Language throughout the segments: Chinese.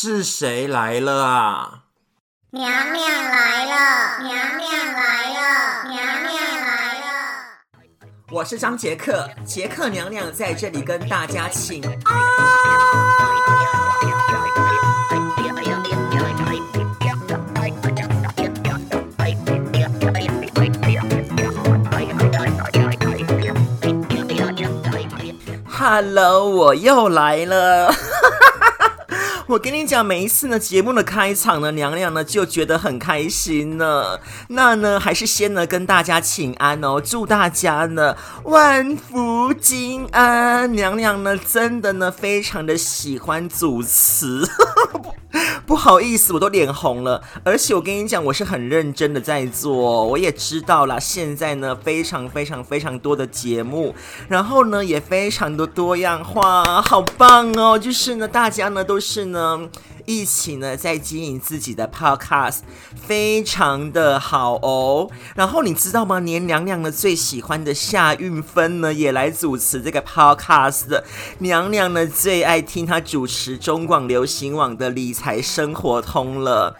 是谁来了啊？娘娘来了，娘娘来了，娘娘来了。我是张杰克，杰克娘娘在这里跟大家请安。Hello，我又来了。我跟你讲，每一次呢节目的开场呢，娘娘呢就觉得很开心呢。那呢，还是先呢跟大家请安哦，祝大家呢万福金安。娘娘呢真的呢非常的喜欢主持。不好意思，我都脸红了。而且我跟你讲，我是很认真的在做。我也知道啦，现在呢非常非常非常多的节目，然后呢也非常的多样化，好棒哦！就是呢，大家呢都是呢。一起呢，在经营自己的 podcast，非常的好哦。然后你知道吗？连娘娘呢最喜欢的夏韵芬呢，也来主持这个 podcast。娘娘呢最爱听她主持中广流行网的理财生活通了。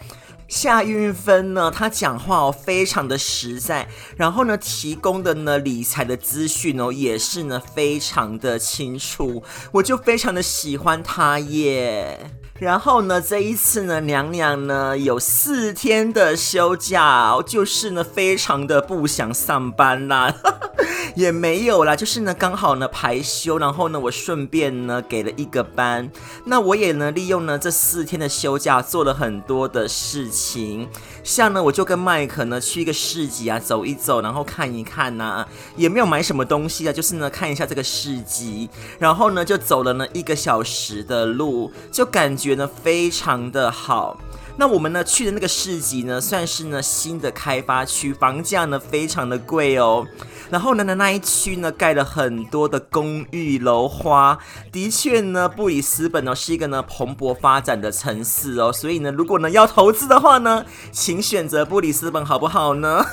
夏韵芬呢，她讲话哦非常的实在，然后呢提供的呢理财的资讯哦也是呢非常的清楚，我就非常的喜欢她耶。然后呢，这一次呢，娘娘呢有四天的休假，就是呢非常的不想上班啦，也没有啦，就是呢刚好呢排休，然后呢我顺便呢给了一个班，那我也呢利用呢这四天的休假做了很多的事情，像呢我就跟麦克呢去一个市集啊走一走，然后看一看呐、也没有买什么东西啊，就是呢看一下这个市集，然后呢就走了呢一个小时的路，就感觉。觉得非常的好。那我们呢去的那个市集呢，算是呢新的开发区，房价呢非常的贵哦。然后呢那那一区呢盖了很多的公寓楼花，的确呢布里斯本呢是一个呢蓬勃发展的城市哦。所以呢如果呢要投资的话呢，请选择布里斯本好不好呢？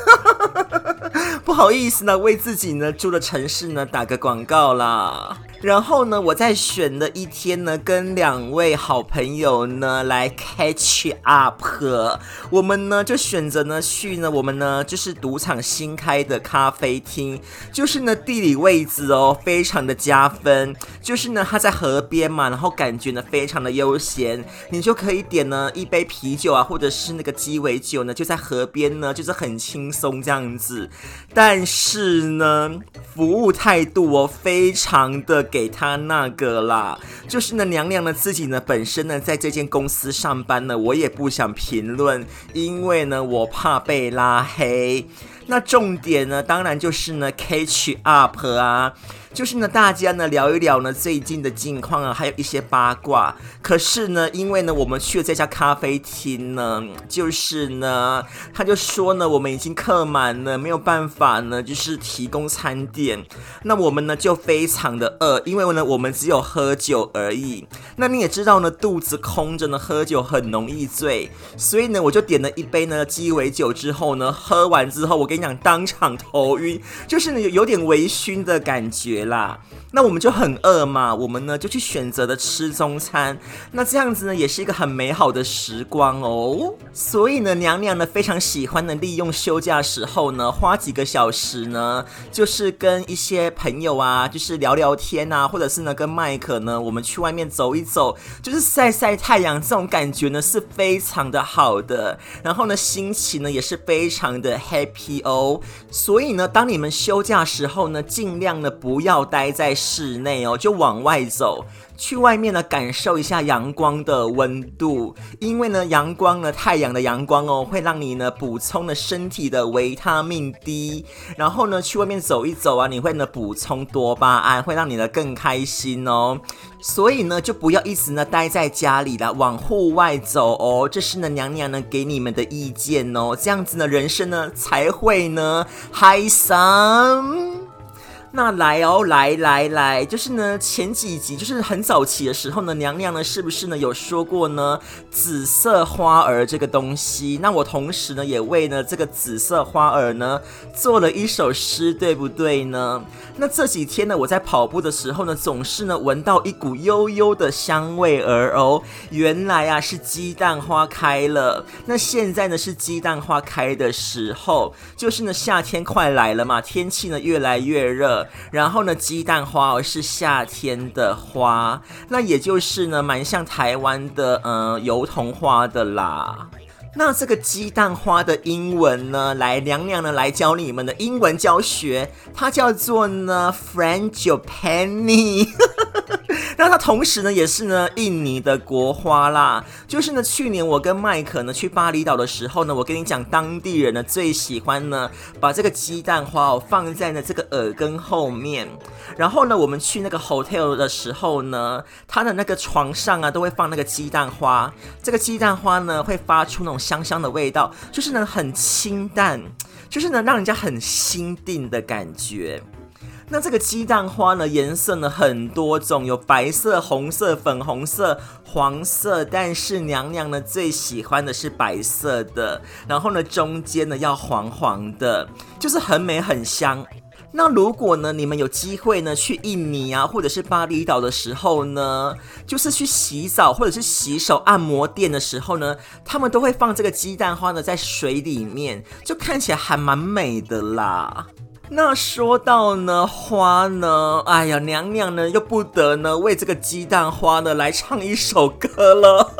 不好意思呢，为自己呢住的城市呢打个广告啦。然后呢，我在选了一天呢，跟两位好朋友呢来 catch up。我们呢就选择呢去呢，我们呢就是赌场新开的咖啡厅，就是呢地理位置哦，非常的加分。就是呢它在河边嘛，然后感觉呢非常的悠闲，你就可以点呢一杯啤酒啊，或者是那个鸡尾酒呢，就在河边呢，就是很轻松这样子。但是呢，服务态度哦，非常的。给他那个啦，就是呢，娘娘呢自己呢本身呢在这间公司上班呢，我也不想评论，因为呢我怕被拉黑。那重点呢，当然就是呢 catch up 啊。就是呢，大家呢聊一聊呢最近的近况啊，还有一些八卦。可是呢，因为呢我们去了这家咖啡厅呢，就是呢他就说呢我们已经客满了，没有办法呢就是提供餐点。那我们呢就非常的饿，因为呢我们只有喝酒而已。那你也知道呢肚子空着呢喝酒很容易醉，所以呢我就点了一杯呢鸡尾酒之后呢喝完之后，我跟你讲当场头晕，就是呢有有点微醺的感觉。啦，那我们就很饿嘛，我们呢就去选择的吃中餐，那这样子呢也是一个很美好的时光哦。所以呢，娘娘呢非常喜欢呢利用休假时候呢，花几个小时呢，就是跟一些朋友啊，就是聊聊天啊，或者是呢跟麦克呢，我们去外面走一走，就是晒晒太阳，这种感觉呢是非常的好的。然后呢，心情呢也是非常的 happy 哦。所以呢，当你们休假时候呢，尽量呢不要。要待在室内哦，就往外走，去外面呢感受一下阳光的温度，因为呢阳光呢太阳的阳光哦，会让你呢补充了身体的维他命 D，然后呢去外面走一走啊，你会呢补充多巴胺，会让你呢更开心哦。所以呢就不要一直呢待在家里了，往户外走哦。这是呢娘娘呢给你们的意见哦，这样子呢人生呢才会呢嗨上。那来哦，来来来，就是呢，前几集就是很早期的时候呢，娘娘呢是不是呢有说过呢？紫色花儿这个东西，那我同时呢也为呢这个紫色花儿呢做了一首诗，对不对呢？那这几天呢我在跑步的时候呢，总是呢闻到一股悠悠的香味儿哦，原来啊是鸡蛋花开了。那现在呢是鸡蛋花开的时候，就是呢夏天快来了嘛，天气呢越来越热。然后呢，鸡蛋花哦是夏天的花，那也就是呢，蛮像台湾的呃油桐花的啦。那这个鸡蛋花的英文呢，来娘娘呢来教你们的英文教学，它叫做呢 f r a n g i p a n y。那它同时呢，也是呢印尼的国花啦。就是呢，去年我跟麦克呢去巴厘岛的时候呢，我跟你讲，当地人呢最喜欢呢把这个鸡蛋花哦放在呢这个耳根后面。然后呢，我们去那个 hotel 的时候呢，他的那个床上啊都会放那个鸡蛋花。这个鸡蛋花呢会发出那种香香的味道，就是呢很清淡，就是呢让人家很心定的感觉。那这个鸡蛋花呢，颜色呢很多种，有白色、红色、粉红色、黄色，但是娘娘呢最喜欢的是白色的，然后呢中间呢要黄黄的，就是很美很香。那如果呢你们有机会呢去印尼啊，或者是巴厘岛的时候呢，就是去洗澡或者是洗手按摩店的时候呢，他们都会放这个鸡蛋花呢在水里面，就看起来还蛮美的啦。那说到呢花呢，哎呀，娘娘呢又不得呢为这个鸡蛋花呢来唱一首歌了。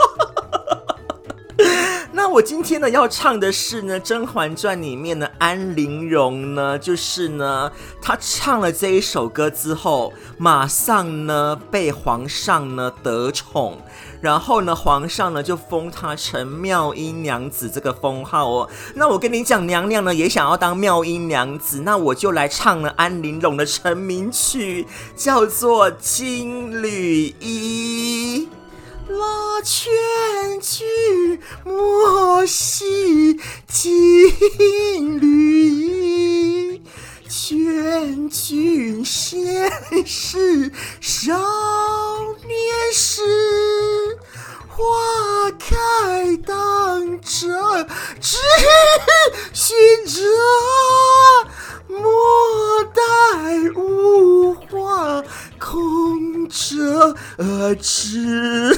那我今天呢要唱的是呢《甄嬛传》里面的安陵容呢，就是呢她唱了这一首歌之后，马上呢被皇上呢得宠。然后呢，皇上呢就封她成妙音娘子这个封号哦。那我跟你讲，娘娘呢也想要当妙音娘子，那我就来唱了安陵容的成名曲，叫做《金缕衣》。拉全军莫惜金缕衣，劝君先试少年时。花开当折直须折，莫待无花空折枝。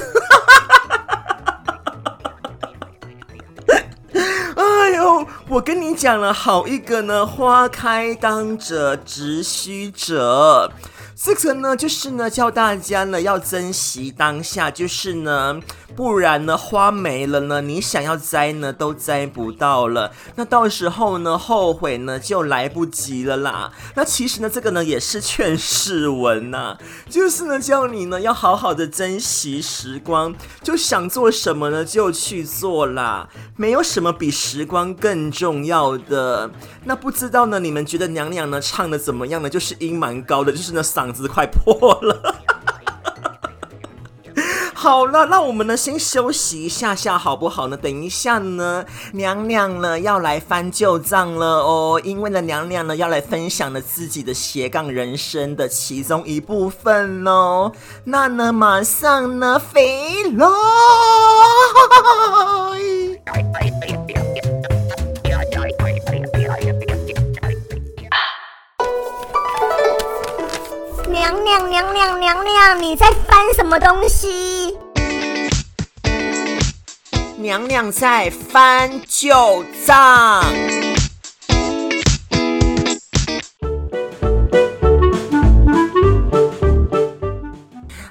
哎呦，我跟你讲了好一个呢，花开当折直须折。这个呢，就是呢，教大家呢要珍惜当下，就是呢。不然呢，花没了呢，你想要摘呢，都摘不到了。那到时候呢，后悔呢，就来不及了啦。那其实呢，这个呢，也是劝世文呐，就是呢，叫你呢，要好好的珍惜时光，就想做什么呢，就去做啦。没有什么比时光更重要的。那不知道呢，你们觉得娘娘呢唱的怎么样呢？就是音蛮高的，就是呢，嗓子快破了。好了，那我们呢先休息一下下好不好呢？等一下呢，娘娘呢要来翻旧账了哦，因为呢娘娘呢要来分享了自己的斜杠人生的其中一部分哦。那呢马上呢飞来。娘娘娘娘娘娘，你在翻什么东西？娘娘在翻旧账。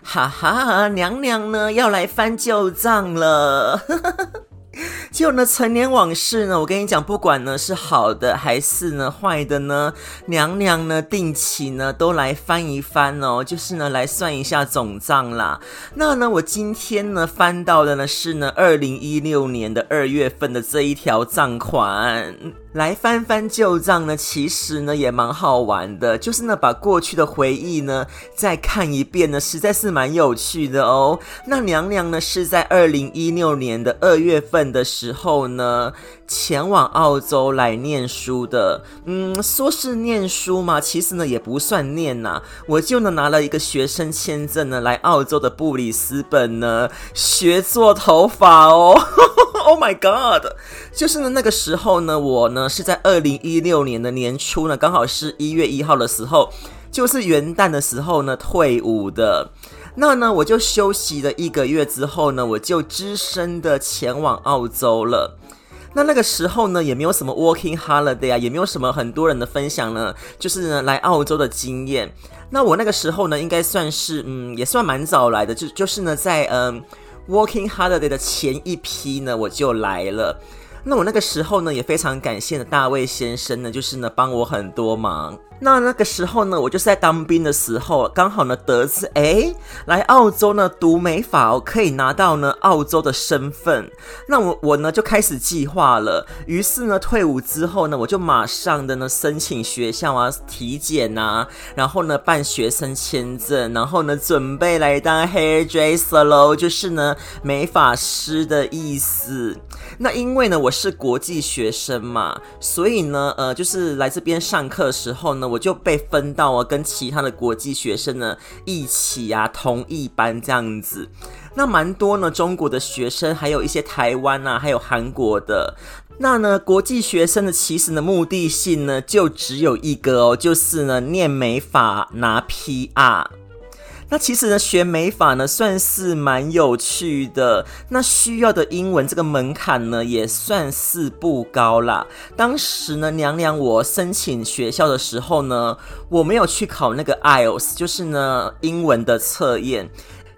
哈哈，娘娘呢要来翻旧账了。就呢，陈年往事呢，我跟你讲，不管呢是好的还是呢坏的呢，娘娘呢定期呢都来翻一翻哦，就是呢来算一下总账啦。那呢，我今天呢翻到的呢是呢二零一六年的二月份的这一条账款。来翻翻旧账呢，其实呢也蛮好玩的，就是呢把过去的回忆呢再看一遍呢，实在是蛮有趣的哦。那娘娘呢是在二零一六年的二月份的时候呢，前往澳洲来念书的。嗯，说是念书嘛，其实呢也不算念呐，我就呢拿了一个学生签证呢来澳洲的布里斯本呢学做头发哦。Oh my god！就是呢那个时候呢，我呢是在二零一六年的年初呢，刚好是一月一号的时候，就是元旦的时候呢退伍的。那呢我就休息了一个月之后呢，我就只身的前往澳洲了。那那个时候呢也没有什么 working holiday 啊，也没有什么很多人的分享呢，就是呢来澳洲的经验。那我那个时候呢应该算是嗯也算蛮早来的，就就是呢在嗯。Working Holiday 的前一批呢，我就来了。那我那个时候呢，也非常感谢的大卫先生呢，就是呢帮我很多忙。那那个时候呢，我就是在当兵的时候，刚好呢得知，哎，来澳洲呢读美法哦，可以拿到呢澳洲的身份。那我我呢就开始计划了。于是呢退伍之后呢，我就马上的呢申请学校啊，体检啊，然后呢办学生签证，然后呢准备来当 hairdresser 喽，就是呢美法师的意思。那因为呢我是国际学生嘛，所以呢呃就是来这边上课的时候呢。我就被分到啊，跟其他的国际学生呢一起啊，同一班这样子。那蛮多呢，中国的学生，还有一些台湾啊，还有韩国的。那呢，国际学生的其实的，目的性呢，就只有一个哦，就是呢，念美法拿 PR。那其实呢，学美法呢算是蛮有趣的。那需要的英文这个门槛呢也算是不高啦。当时呢，娘娘我申请学校的时候呢，我没有去考那个 IELTS，就是呢英文的测验。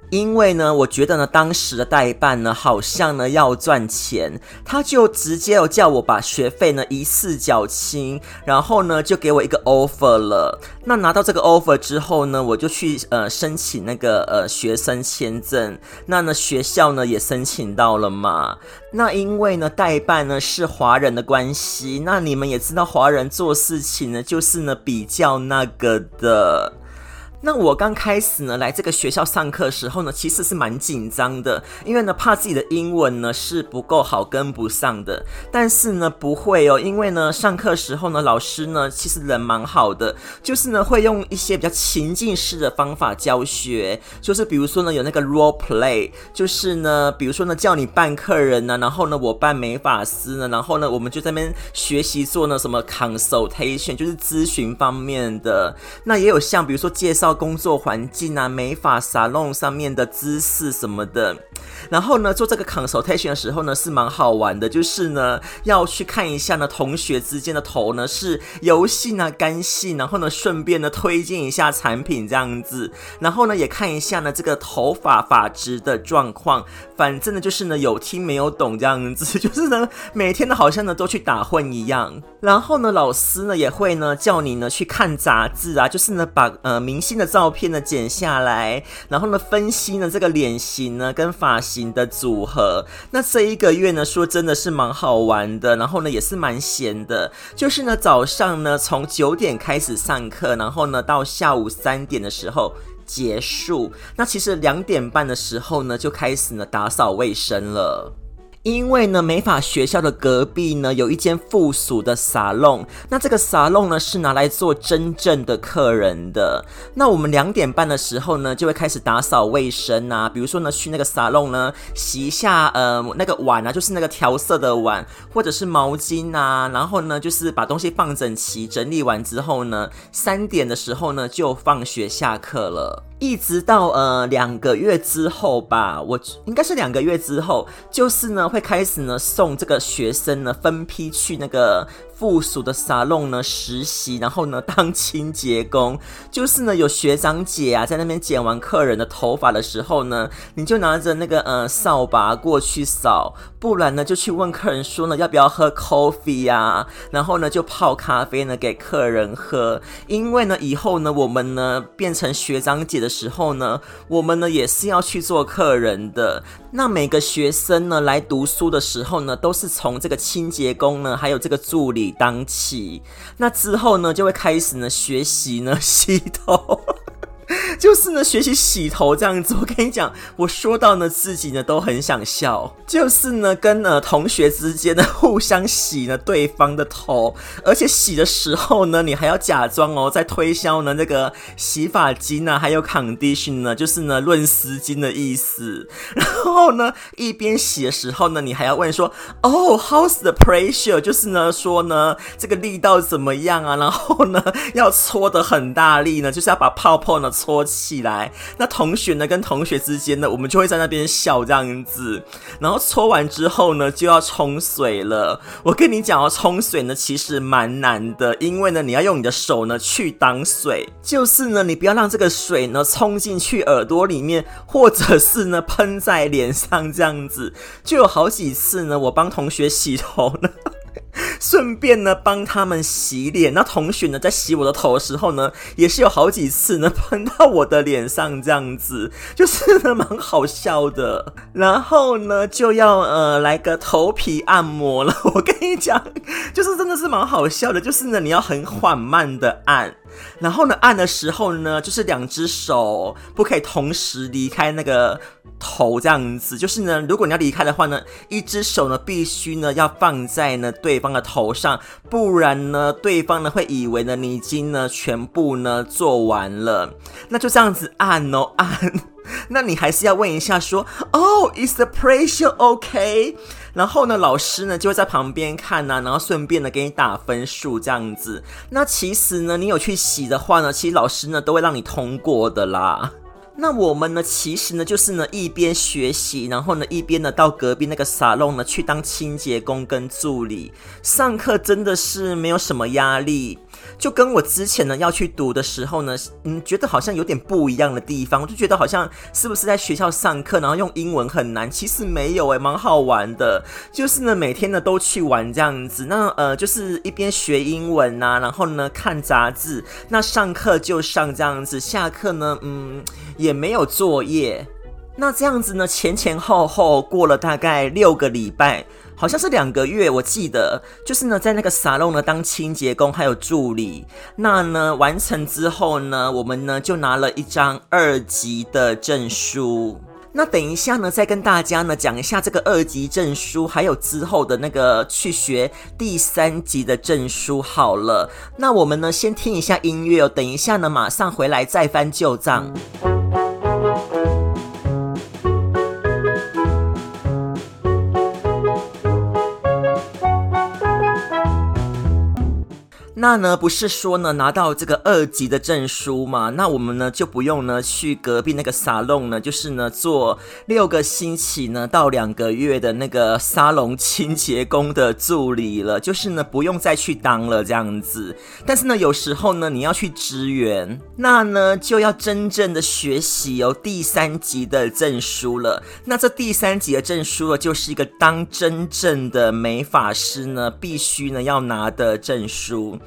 因为呢，我觉得呢，当时的代办呢，好像呢要赚钱，他就直接有叫我把学费呢一次缴清，然后呢就给我一个 offer 了。那拿到这个 offer 之后呢，我就去呃申请那个呃学生签证。那呢学校呢也申请到了嘛。那因为呢代办呢是华人的关系，那你们也知道华人做事情呢就是呢比较那个的。那我刚开始呢来这个学校上课时候呢，其实是蛮紧张的，因为呢怕自己的英文呢是不够好跟不上的。但是呢不会哦，因为呢上课时候呢老师呢其实人蛮好的，就是呢会用一些比较情境式的方法教学，就是比如说呢有那个 role play，就是呢比如说呢叫你扮客人呢，然后呢我扮美发师呢，然后呢我们就在那边学习做呢什么 consultation，就是咨询方面的。那也有像比如说介绍。工作环境啊，美发沙龙上面的姿势什么的，然后呢，做这个 consultation 的时候呢，是蛮好玩的，就是呢，要去看一下呢，同学之间的头呢是油性啊、干性，然后呢，顺便呢推荐一下产品这样子，然后呢，也看一下呢这个头发发质的状况，反正呢就是呢有听没有懂这样子，就是呢每天呢好像呢都去打混一样，然后呢老师呢也会呢叫你呢去看杂志啊，就是呢把呃明星的照片呢剪下来，然后呢分析呢这个脸型呢跟发型的组合。那这一个月呢说真的是蛮好玩的，然后呢也是蛮闲的。就是呢早上呢从九点开始上课，然后呢到下午三点的时候结束。那其实两点半的时候呢就开始呢打扫卫生了。因为呢，美发学校的隔壁呢有一间附属的沙龙，那这个沙龙呢是拿来做真正的客人的。那我们两点半的时候呢就会开始打扫卫生啊，比如说呢去那个沙龙呢洗一下呃那个碗啊，就是那个调色的碗或者是毛巾啊，然后呢就是把东西放整齐，整理完之后呢三点的时候呢就放学下课了。一直到呃两个月之后吧，我应该是两个月之后，就是呢会开始呢送这个学生呢分批去那个。附属的沙龙呢实习，然后呢当清洁工，就是呢有学长姐啊在那边剪完客人的头发的时候呢，你就拿着那个呃扫把过去扫，不然呢就去问客人说呢要不要喝 coffee 呀、然后呢就泡咖啡呢给客人喝，因为呢以后呢我们呢变成学长姐的时候呢，我们呢也是要去做客人的。那每个学生呢来读书的时候呢，都是从这个清洁工呢还有这个助理。当起。那之后呢，就会开始呢学习呢洗头。就是呢，学习洗头这样子，我跟你讲，我说到呢，自己呢都很想笑。就是呢，跟呃同学之间呢互相洗呢对方的头，而且洗的时候呢，你还要假装哦在推销呢那个洗发精啊，还有 condition 呢，就是呢润丝巾的意思。然后呢，一边洗的时候呢，你还要问说，哦，how's the pressure？就是呢说呢这个力道怎么样啊？然后呢要搓得很大力呢，就是要把泡泡呢。搓起来，那同学呢跟同学之间呢，我们就会在那边笑这样子。然后搓完之后呢，就要冲水了。我跟你讲哦，冲水呢其实蛮难的，因为呢你要用你的手呢去挡水，就是呢你不要让这个水呢冲进去耳朵里面，或者是呢喷在脸上这样子。就有好几次呢，我帮同学洗头呢。顺便呢，帮他们洗脸。那同学呢，在洗我的头的时候呢，也是有好几次呢，喷到我的脸上，这样子，就是呢，蛮好笑的。然后呢，就要呃来个头皮按摩了。我跟你讲，就是真的是蛮好笑的。就是呢，你要很缓慢的按。然后呢，按的时候呢，就是两只手不可以同时离开那个头，这样子。就是呢，如果你要离开的话呢，一只手呢必须呢要放在呢对方的头上，不然呢对方呢会以为呢你已经呢全部呢做完了。那就这样子按哦按，那你还是要问一下说，哦，is the pressure okay？然后呢，老师呢就会在旁边看呐、然后顺便呢给你打分数这样子。那其实呢，你有去洗的话呢，其实老师呢都会让你通过的啦。那我们呢，其实呢就是呢一边学习，然后呢一边呢到隔壁那个沙龙呢去当清洁工跟助理。上课真的是没有什么压力。就跟我之前呢要去读的时候呢，嗯，觉得好像有点不一样的地方，我就觉得好像是不是在学校上课，然后用英文很难？其实没有诶，蛮好玩的。就是呢，每天呢都去玩这样子，那呃，就是一边学英文呐、啊，然后呢看杂志，那上课就上这样子，下课呢，嗯，也没有作业。那这样子呢，前前后后过了大概六个礼拜。好像是两个月，我记得就是呢，在那个沙龙呢当清洁工还有助理。那呢完成之后呢，我们呢就拿了一张二级的证书。那等一下呢，再跟大家呢讲一下这个二级证书，还有之后的那个去学第三级的证书。好了，那我们呢先听一下音乐哦，等一下呢马上回来再翻旧账。那呢，不是说呢拿到这个二级的证书嘛？那我们呢就不用呢去隔壁那个沙龙呢，就是呢做六个星期呢到两个月的那个沙龙清洁工的助理了，就是呢不用再去当了这样子。但是呢有时候呢你要去支援，那呢就要真正的学习有第三级的证书了。那这第三级的证书呢，就是一个当真正的美发师呢必须呢要拿的证书。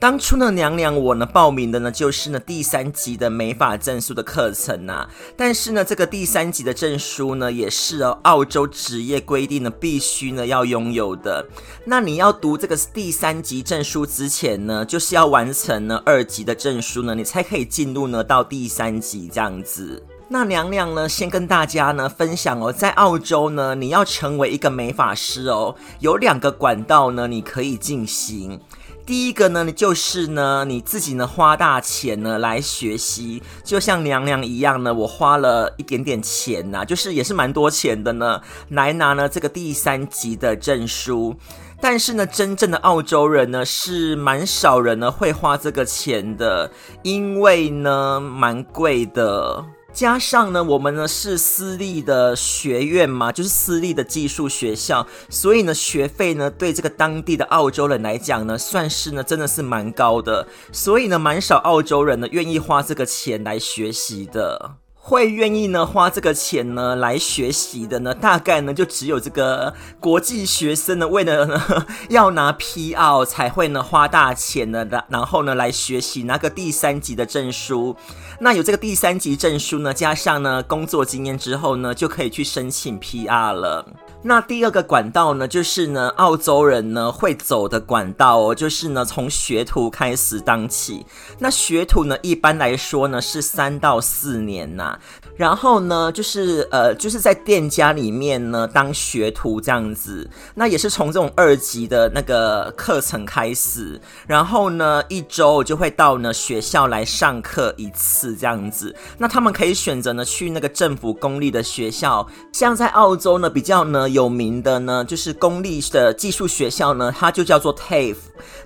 当初呢，娘娘我呢报名的呢就是呢第三级的美发证书的课程呐、啊。但是呢，这个第三级的证书呢也是哦澳洲职业规定呢必须呢要拥有的。那你要读这个第三级证书之前呢，就是要完成呢二级的证书呢，你才可以进入呢到第三级这样子。那娘娘呢先跟大家呢分享哦，在澳洲呢你要成为一个美发师哦，有两个管道呢你可以进行。第一个呢，你就是呢，你自己呢花大钱呢来学习，就像娘娘一样呢，我花了一点点钱呐、就是也是蛮多钱的呢，来拿呢这个第三级的证书。但是呢，真正的澳洲人呢是蛮少人呢会花这个钱的，因为呢蛮贵的。加上呢，我们呢是私立的学院嘛，就是私立的技术学校，所以呢学费呢对这个当地的澳洲人来讲呢，算是呢真的是蛮高的，所以呢蛮少澳洲人呢愿意花这个钱来学习的。会愿意呢花这个钱呢来学习的呢，大概呢就只有这个国际学生呢，为了 要拿 PR 才会呢花大钱呢，然后呢来学习拿个第三级的证书。那有这个第三级证书呢，加上呢工作经验之后呢，就可以去申请 PR 了。那第二个管道呢，就是呢，澳洲人呢会走的管道哦，就是呢从学徒开始当起。那学徒呢，一般来说呢是三到四年呐、然后呢，就是呃，就是在店家里面呢当学徒这样子。那也是从这种二级的那个课程开始。然后呢，一周就会到呢学校来上课一次这样子。那他们可以选择呢去那个政府公立的学校，像在澳洲呢比较呢有名的呢就是公立的技术学校呢，它就叫做 TAFE。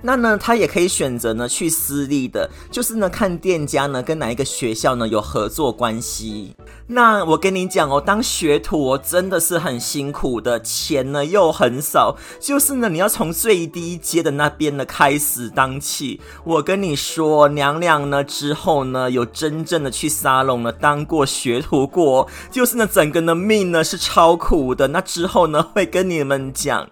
那呢，他也可以选择呢去私立的，就是呢看店家呢跟哪一个学校呢有合作关系。那我跟你讲哦，当学徒真的是很辛苦的，钱呢又很少，就是呢你要从最低阶的那边呢开始当起。我跟你说，娘娘呢之后呢有真正的去沙龙呢当过学徒过，就是呢整个的命呢是超苦的。那之后呢会跟你们讲。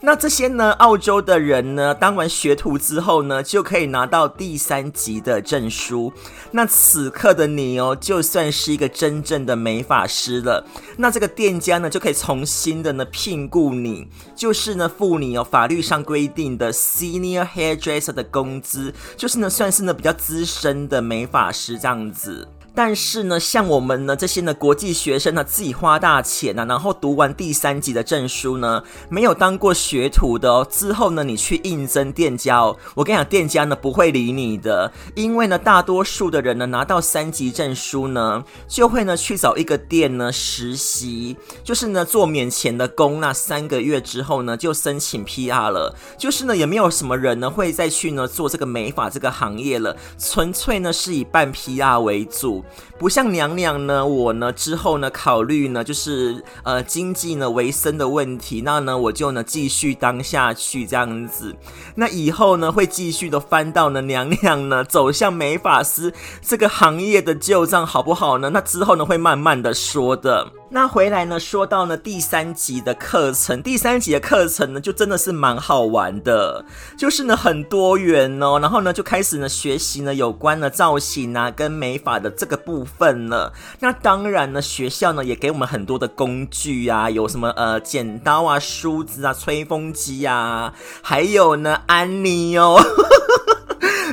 那这些呢，澳洲的人呢，当完学徒之后呢，就可以拿到第三级的证书。那此刻的你哦，就算是一个真正的美发师了。那这个店家呢，就可以重新的呢聘雇你，就是呢付你哦法律上规定的 senior hairdresser 的工资，就是呢算是呢比较资深的美发师这样子。但是呢，像我们呢这些呢国际学生呢，自己花大钱呢、然后读完第三级的证书呢，没有当过学徒的哦，之后呢你去应征店家哦，我跟你讲，店家呢不会理你的，因为呢大多数的人呢拿到三级证书呢，就会呢去找一个店呢实习，就是呢做免钱的工，那三个月之后呢就申请 PR 了，就是呢也没有什么人呢会再去呢做这个美发这个行业了，纯粹呢是以办 PR 为主。不像娘娘呢，我呢之后呢考虑呢就是呃经济呢维生的问题，那呢我就呢继续当下去这样子，那以后呢会继续的翻到呢娘娘呢走向美法师这个行业的旧账好不好呢？那之后呢会慢慢的说的。那回来呢，说到呢第三集的课程，第三集的课程呢，就真的是蛮好玩的，就是呢很多元哦，然后呢就开始呢学习呢有关的造型啊跟美发的这个部分了。那当然呢，学校呢也给我们很多的工具啊，有什么呃剪刀啊、梳子啊、吹风机啊，还有呢安妮哦。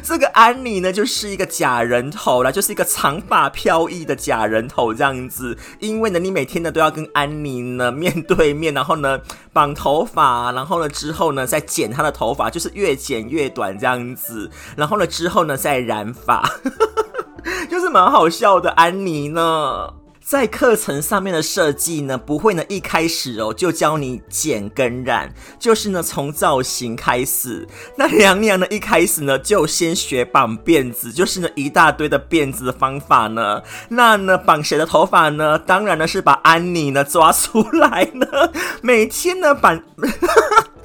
这个安妮呢，就是一个假人头啦，就是一个长发飘逸的假人头这样子。因为呢，你每天呢都要跟安妮呢面对面，然后呢绑头发，然后呢之后呢再剪她的头发，就是越剪越短这样子。然后呢之后呢再染发，就是蛮好笑的安妮呢。在课程上面的设计呢，不会呢一开始哦就教你剪跟染，就是呢从造型开始。那娘娘呢一开始呢就先学绑辫子，就是呢一大堆的辫子的方法呢。那呢绑谁的头发呢？当然呢是把安妮呢抓出来呢，每天呢绑。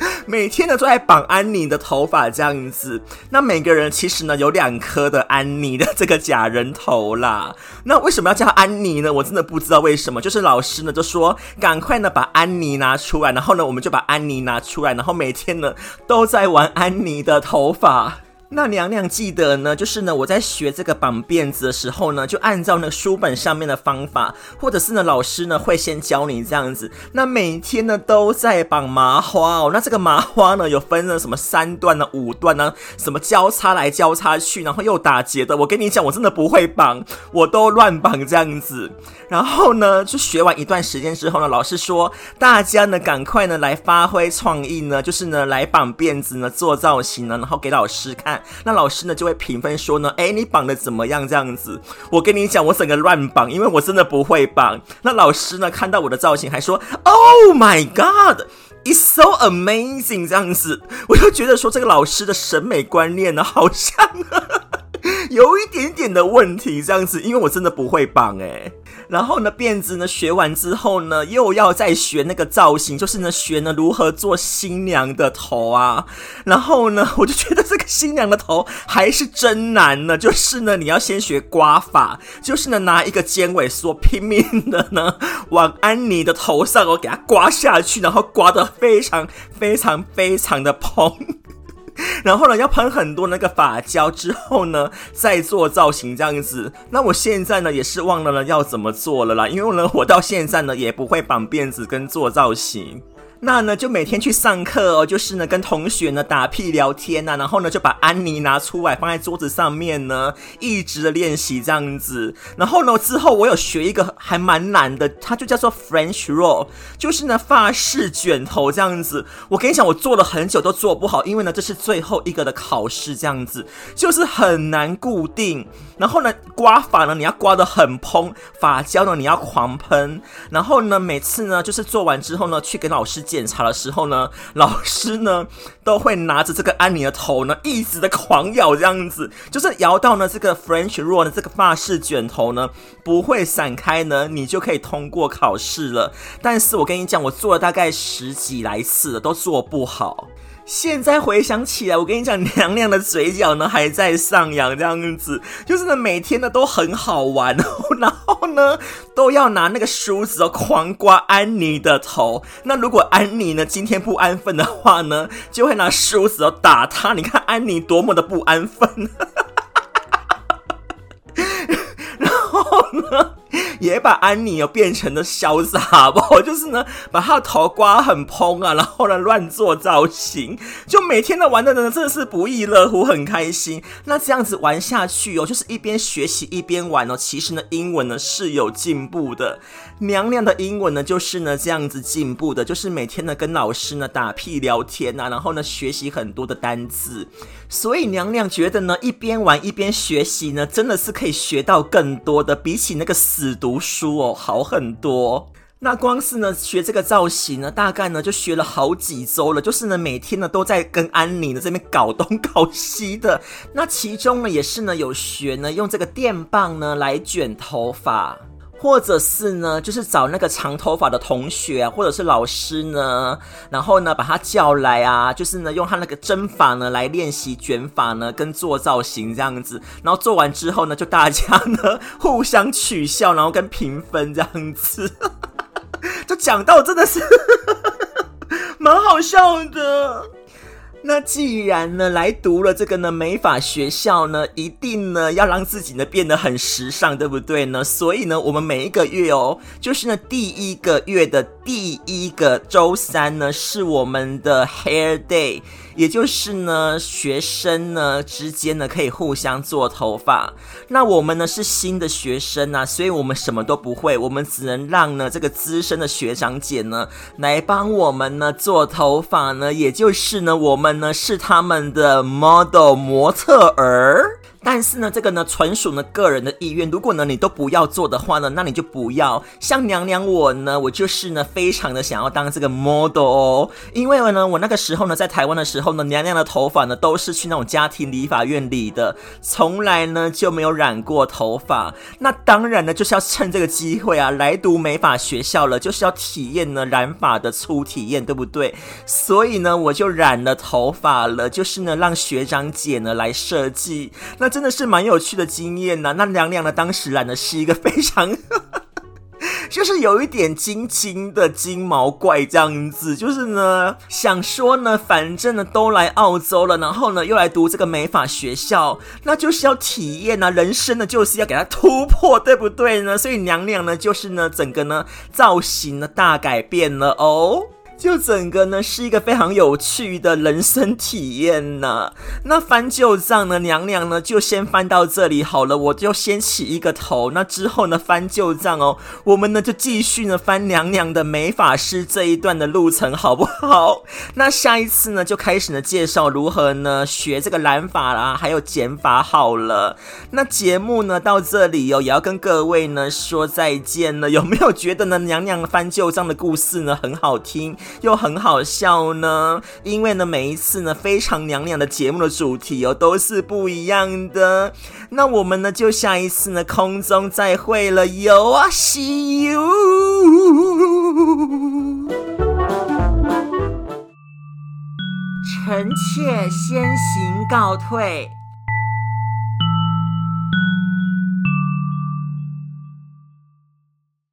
每天呢都在绑安妮的头发这样子，那每个人其实呢有两颗的安妮的这个假人头啦。那为什么要叫安妮呢？我真的不知道为什么。就是老师呢就说赶快呢把安妮拿出来，然后呢我们就把安妮拿出来，然后每天呢都在玩安妮的头发。那娘娘记得呢，就是呢，我在学这个绑辫子的时候呢，就按照那书本上面的方法，或者是呢，老师呢会先教你这样子。那每天呢都在绑麻花哦。那这个麻花呢有分了什么三段呢、五段呢，什么交叉来交叉去，然后又打结的。我跟你讲，我真的不会绑，我都乱绑这样子。然后呢，就学完一段时间之后呢，老师说大家呢赶快呢来发挥创意呢，就是呢来绑辫子呢做造型呢，然后给老师看。那老师呢就会评分说呢，哎，你绑的怎么样？这样子，我跟你讲，我整个乱绑，因为我真的不会绑。那老师呢看到我的造型还说，Oh my God，it's so amazing，这样子，我就觉得说这个老师的审美观念呢好像 有一点点的问题，这样子，因为我真的不会绑，哎。然后呢，辫子呢学完之后呢，又要再学那个造型，就是呢学呢如何做新娘的头啊。然后呢，我就觉得这个新娘的头还是真难呢。就是呢，你要先学刮法，就是呢拿一个尖尾梳拼命的呢往安妮的头上哦给它刮下去，然后刮得非常非常非常的蓬。然后呢，要喷很多那个发胶之后呢，再做造型这样子。那我现在呢，也是忘了呢要怎么做了啦，因为呢，我到现在呢也不会绑辫子跟做造型。那呢，就每天去上课哦，就是呢，跟同学呢打屁聊天呐、啊，然后呢，就把安妮拿出来放在桌子上面呢，一直的练习这样子。然后呢，之后我有学一个还蛮难的，它就叫做 French roll，就是呢发式卷头这样子。我跟你讲，我做了很久都做不好，因为呢，这是最后一个的考试这样子，就是很难固定。然后呢，刮发呢，你要刮得很蓬，发胶呢，你要狂喷。然后呢，每次呢，就是做完之后呢，去给老师检查的时候呢，老师呢都会拿着这个安妮的头呢，一直的狂咬，这样子，就是摇到呢这个 French roll 的这个发式卷头呢不会散开呢，你就可以通过考试了。但是我跟你讲，我做了大概十几来次了，都做不好。现在回想起来，我跟你讲，娘娘的嘴角呢还在上扬，这样子，就是呢每天呢都很好玩，然后呢都要拿那个梳子哦狂刮安妮的头。那如果安妮呢今天不安分的话呢，就会拿梳子哦打她。你看安妮多么的不安分，然后呢？也把安妮哦变成了潇洒不？就是呢，把她的头刮很蓬啊，然后呢乱做造型，就每天的玩的呢真的是不亦乐乎，很开心。那这样子玩下去哦，就是一边学习一边玩哦。其实呢，英文呢是有进步的。娘娘的英文呢就是呢这样子进步的，就是每天呢跟老师呢打屁聊天啊，然后呢学习很多的单字。所以娘娘觉得呢，一边玩一边学习呢，真的是可以学到更多的，比起那个死读书哦，好很多。那光是呢学这个造型呢，大概呢就学了好几周了，就是呢每天呢都在跟安妮呢这边搞东搞西的。那其中呢也是呢有学呢用这个电棒呢来卷头发。或者是呢，就是找那个长头发的同学，或者是老师呢，然后呢把他叫来啊，就是呢用他那个针法呢来练习卷发呢，跟做造型这样子，然后做完之后呢，就大家呢 互相取笑，然后跟评分这样子，就讲到真的是 蛮好笑的。那既然呢来读了这个呢美法学校呢，一定呢要让自己呢变得很时尚，对不对呢？所以呢，我们每一个月哦，就是呢第一个月的第一个周三呢，是我们的 Hair Day。也就是呢，学生呢之间呢可以互相做头发。那我们呢是新的学生啊，所以我们什么都不会，我们只能让呢这个资深的学长姐呢来帮我们呢做头发呢。也就是呢，我们呢是他们的 model 模特儿。但是呢，这个呢，纯属呢个人的意愿。如果呢你都不要做的话呢，那你就不要。像娘娘我呢，我就是呢非常的想要当这个 model 哦，因为呢我那个时候呢在台湾的时候呢，娘娘的头发呢都是去那种家庭理发院理的，从来呢就没有染过头发。那当然呢就是要趁这个机会啊来读美发学校了，就是要体验呢染发的初体验，对不对？所以呢我就染了头发了，就是呢让学长姐呢来设计那。真的是蛮有趣的经验呐、那娘娘呢，当时染的是一个非常，就是有一点金金的金毛怪这样子。就是呢，想说呢，反正呢都来澳洲了，然后呢又来读这个美发学校，那就是要体验啊，人生呢就是要给它突破，对不对呢？所以娘娘呢就是呢整个呢造型呢大改变了哦。就整个呢是一个非常有趣的人生体验呢。那翻旧账呢，娘娘呢就先翻到这里好了，我就先起一个头。那之后呢翻旧账哦，我们呢就继续呢翻娘娘的美法师这一段的路程，好不好？那下一次呢就开始呢介绍如何呢学这个染法啦，还有减法好了。那节目呢到这里哦，也要跟各位呢说再见了。有没有觉得呢娘娘翻旧账的故事呢很好听？又很好笑呢，因为呢，每一次呢，非常娘娘的节目的主题哦，都是不一样的。那我们呢，就下一次呢，空中再会了，哟啊，See you。臣妾先行告退。